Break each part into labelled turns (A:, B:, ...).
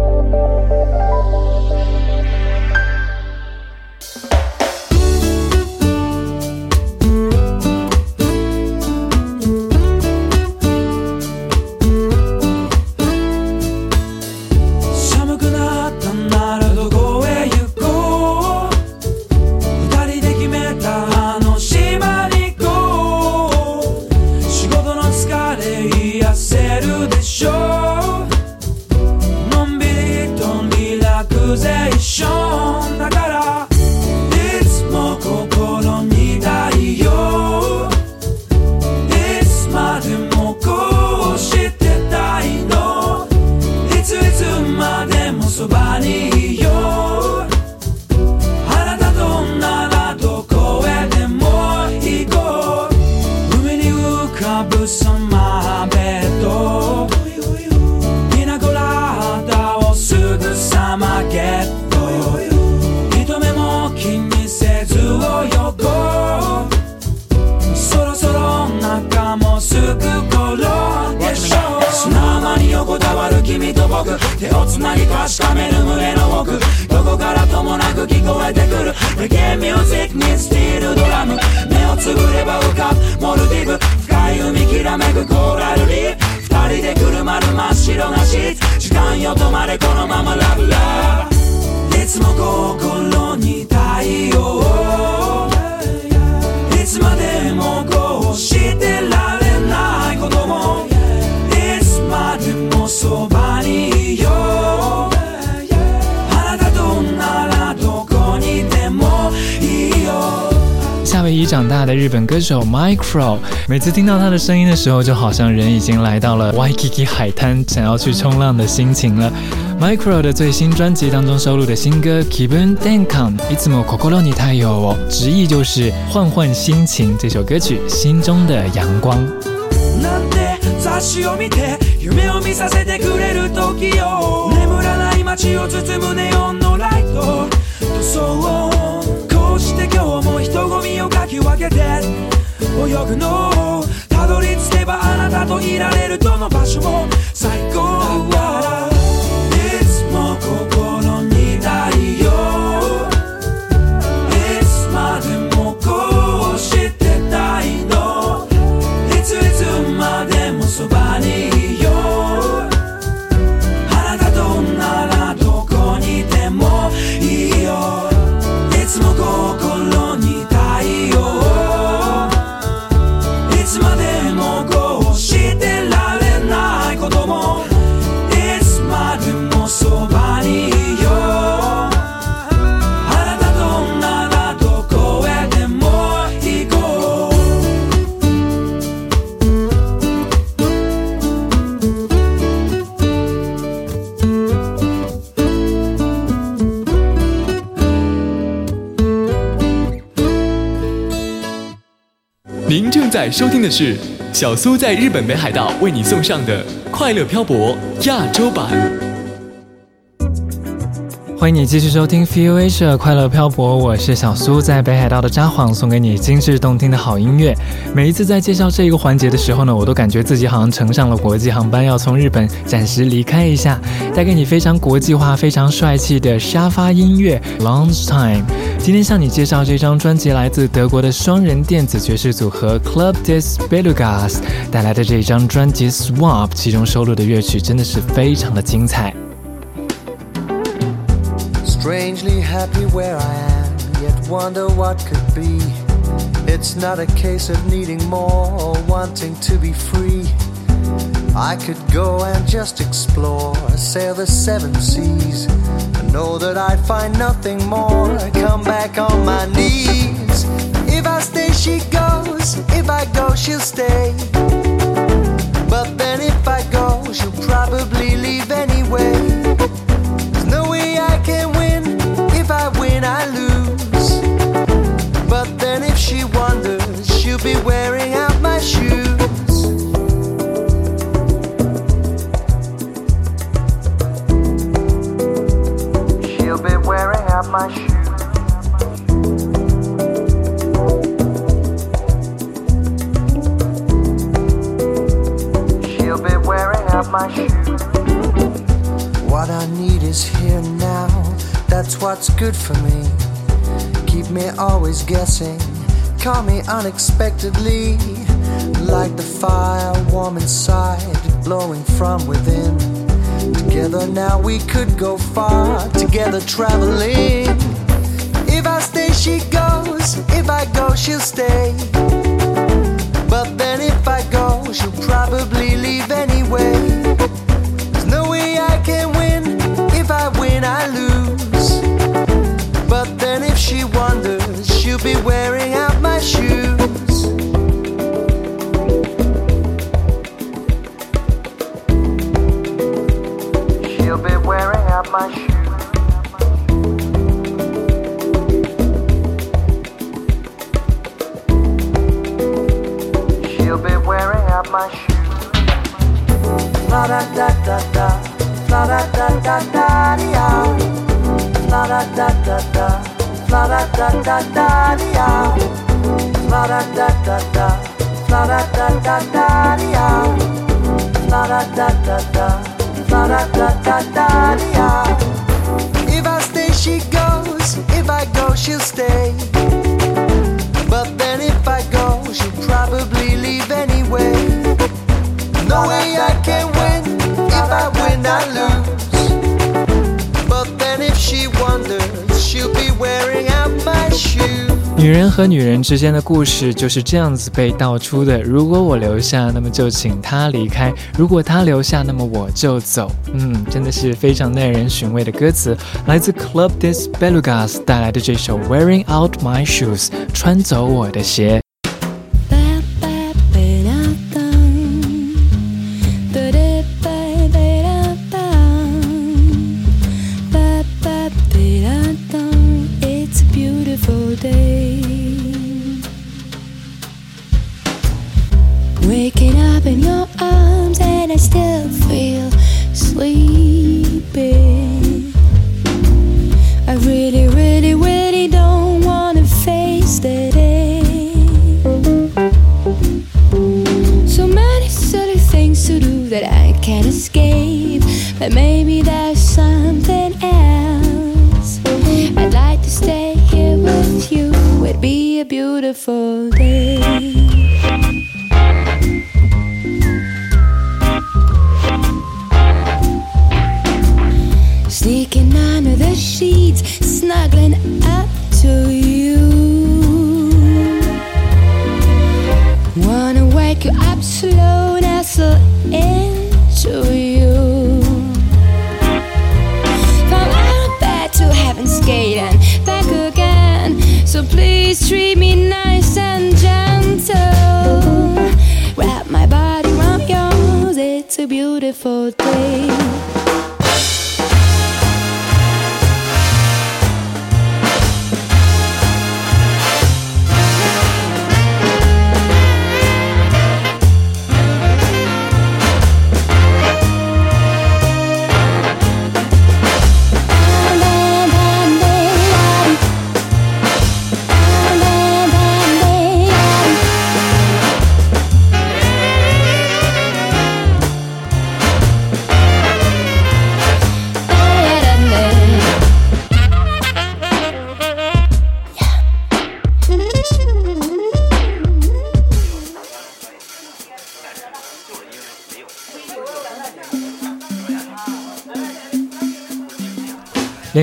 A: 长大的日本歌手 Micro，每次听到他的声音的时候，就好像人已经来到了 Waikiki 海滩，想要去冲浪的心情了。Micro 的最新专辑当中收录的新歌 Kibun Denkan Itsumo Kokoro ni Tayo，直译就是换换心情。这首歌曲心中的阳光。
B: して今日も人混みをかき分 けて泳ぐの。たどり着けばあなたといられる。どの場所も最高
C: 收听的是小苏在日本北海道为你送上的《快乐漂泊》亚洲版。
A: 欢迎你继续收听 Feel Asia 快乐漂泊，我是小苏，在北海道的札幌送给你精致动听的好音乐。每一次在介绍这一个环节的时候呢，我都感觉自己好像乘上了国际航班，要从日本暂时离开一下，带给你非常国际化、非常帅气的沙发音乐 Lunch Time。今天向你介绍这张专辑，来自德国的双人电子爵士组合 Club des Belugas 带来的这张专辑 Swap，其中收录的乐曲真的是非常的精彩。
D: Strangely happy where I am, yet wonder what could be. It's not a case of needing more or wanting to be free. I could go and just explore, sail the seven seas. I know that I'd find nothing more. Come back on my knees. If I stay, she goes. If I go, she'll stay. But then if I go, she'll probably leave anyway. Good for me. Keep me always guessing. Call me unexpectedly. Like the fire warm inside, blowing from within. Together now we could go far. Together traveling. If I stay, she goes. If I go, she'll stay. But then if I go, she'll probably leave anyway. you stay?
E: 女人和女人之间的故事就是这样子被道出的。如果我留下，那么就请他离开；如果他留下，那么我就走。嗯，真的是非常耐人寻味的歌词，来自 Club des Belugas 带来的这首《Wearing Out My Shoes》，穿走我的鞋。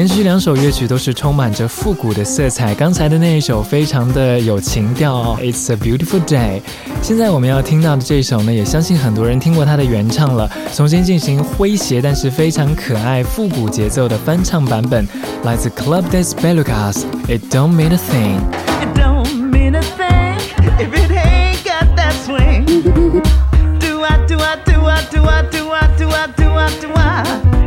E: 连续两首乐曲都是充满着复古的色彩，刚才的那一首非常的有情调哦，It's a beautiful day。现在我们要听到的这首呢，也相信很多人听过它的原唱了，重新进行诙谐但是非常可爱复古节奏的翻唱版本，来自 Club des Belugas，It Don't Mean a Thing。
F: It don't mean a thing if it ain't got that swing. Do I, do I, do I, do I, do I, do I, do I, do I?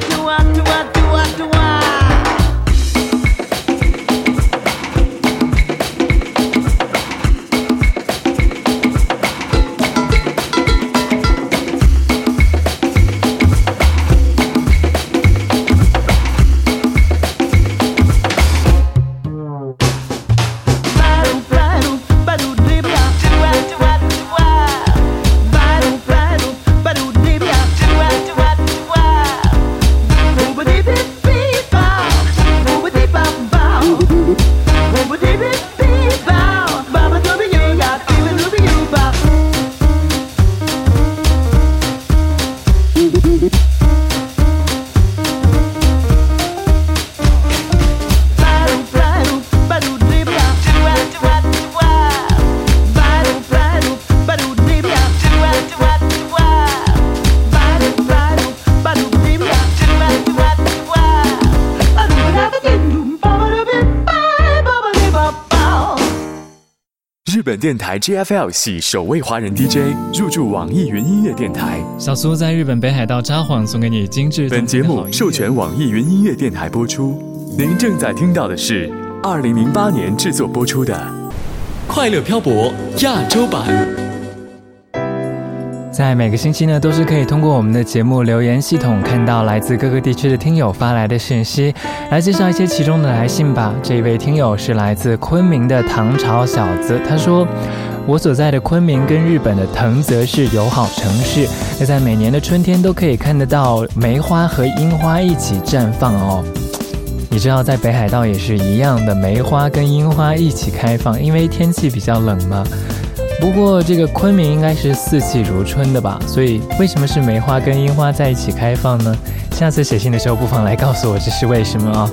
F: 日本电台 GFL 系首位华人 DJ 入驻网易云音乐电台。
A: 小苏在日本北海道札幌送给你精致
F: 本节目授权网易云音乐电台播出。您正在听到的是二零零八年制作播出的《快乐漂泊》亚洲版。
A: 在每个星期呢，都是可以通过我们的节目留言系统看到来自各个地区的听友发来的讯息，来介绍一些其中的来信吧。这一位听友是来自昆明的唐朝小子，他说：“我所在的昆明跟日本的藤泽是友好城市，那在每年的春天都可以看得到梅花和樱花一起绽放哦。你知道在北海道也是一样的，梅花跟樱花一起开放，因为天气比较冷嘛。”不过这个昆明应该是四季如春的吧，所以为什么是梅花跟樱花在一起开放呢？下次写信的时候不妨来告诉我这是为什么哦。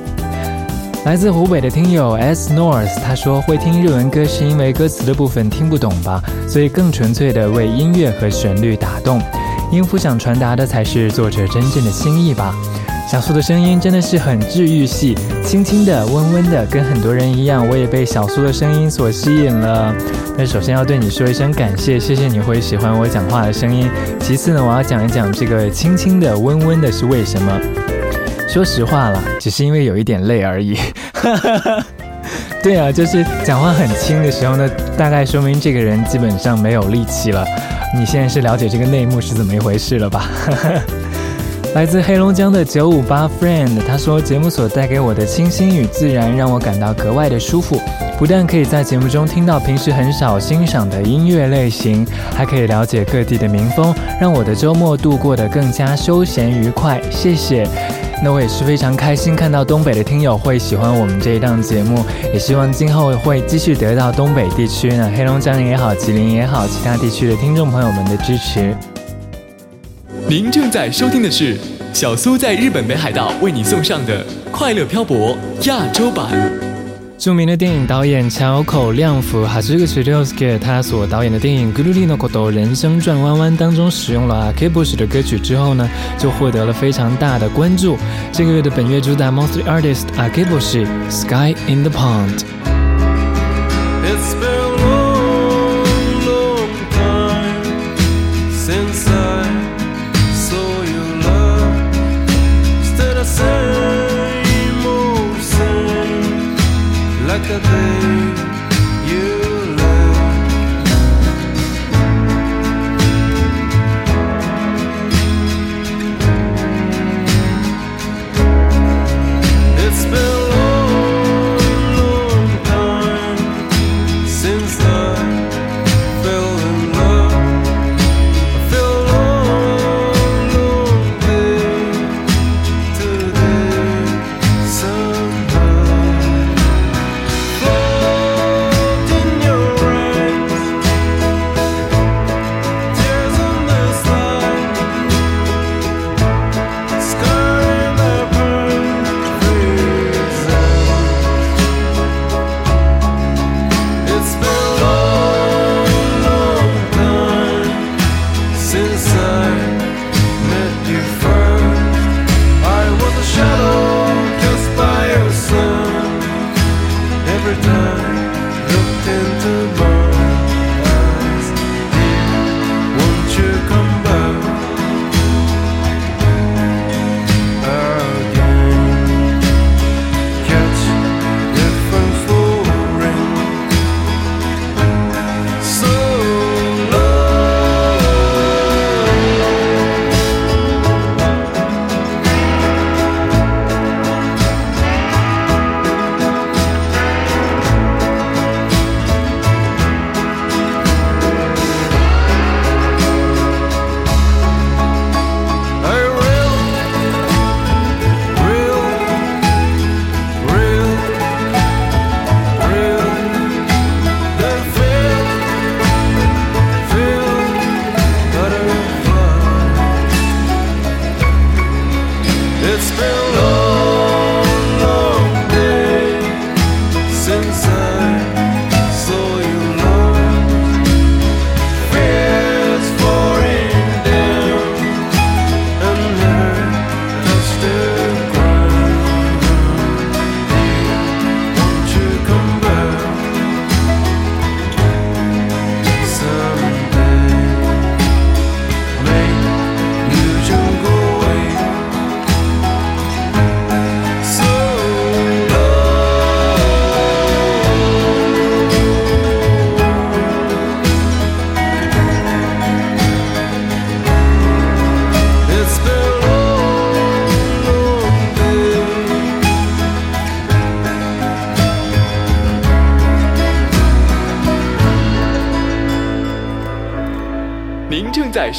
A: 来自湖北的听友 S North 他说会听日文歌是因为歌词的部分听不懂吧，所以更纯粹的为音乐和旋律打动，音符想传达的才是作者真正的心意吧。小苏的声音真的是很治愈系，轻轻的、温温的，跟很多人一样，我也被小苏的声音所吸引了。那首先要对你说一声感谢，谢谢你会喜欢我讲话的声音。其次呢，我要讲一讲这个轻轻的、温温的是为什么。说实话了，只是因为有一点累而已。对啊，就是讲话很轻的时候呢，大概说明这个人基本上没有力气了。你现在是了解这个内幕是怎么一回事了吧？来自黑龙江的九五八 friend，他说节目所带给我的清新与自然，让我感到格外的舒服。不但可以在节目中听到平时很少欣赏的音乐类型，还可以了解各地的民风，让我的周末度过得更加休闲愉快。谢谢。那我也是非常开心看到东北的听友会喜欢我们这一档节目，也希望今后会继续得到东北地区呢，黑龙江也好，吉林也好，其他地区的听众朋友们的支持。
F: 您正在收听的是小苏在日本北海道为你送上的《快乐漂泊》亚洲版。
A: 著名的电影导演桥口亮辅哈这个 o s k 他所导演的电影《Guru no Koto 人生转弯弯》当中使用了 Akibush 的歌曲之后呢，就获得了非常大的关注。这个月的本月主打 Monthly Artist Akibush Sky in the Pond。
G: It's been a long, long time since the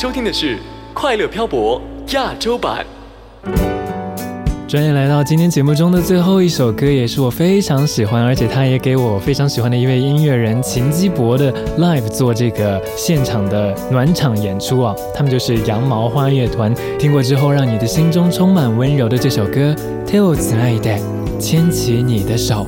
C: 收听的是《快乐漂泊》亚洲版。
H: 转眼来到今天节目中的最后一首歌，也是我非常喜欢，而且他也给我非常喜欢的一位音乐人秦基博的 live 做这个现场的暖场演出啊。他们就是羊毛花乐团，听过之后让你的心中充满温柔的这首歌《Tell 亲爱的》，牵起你的手。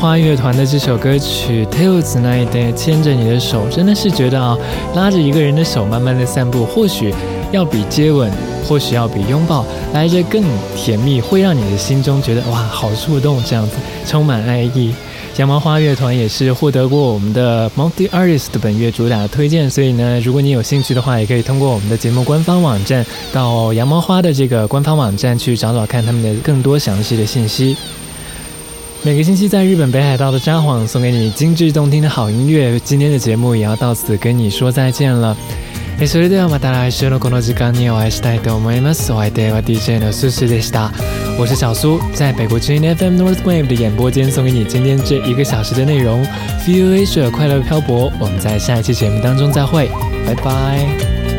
H: 花乐团的这首歌曲《Tales Night 牵着你的手，真的是觉得啊，拉着一个人的手慢慢的散步，或许要比接吻，或许要比拥抱来着更甜蜜，会让你的心中觉得哇，好触动，这样子充满爱意。羊毛花乐团也是获得过我们的 Multi Artist 本月主打推荐，所以呢，如果你有兴趣的话，也可以通过我们的节目官方网站到羊毛花的这个官方网站去找找看他们的更多详细的信息。每个星期在日本北海道的札幌送给你精致动听的好音乐。今天的节目也要到此跟你说再见了。
A: えそれではまた来週のこの時間にお会いしたいと思います。お相手は DJ の苏苏でした。我是小苏，在北国之音 FM North Wave 的演播间送给你今天这一个小时的内容。Feel Asia 快乐漂泊，我们在下一期节目当中再会，拜拜。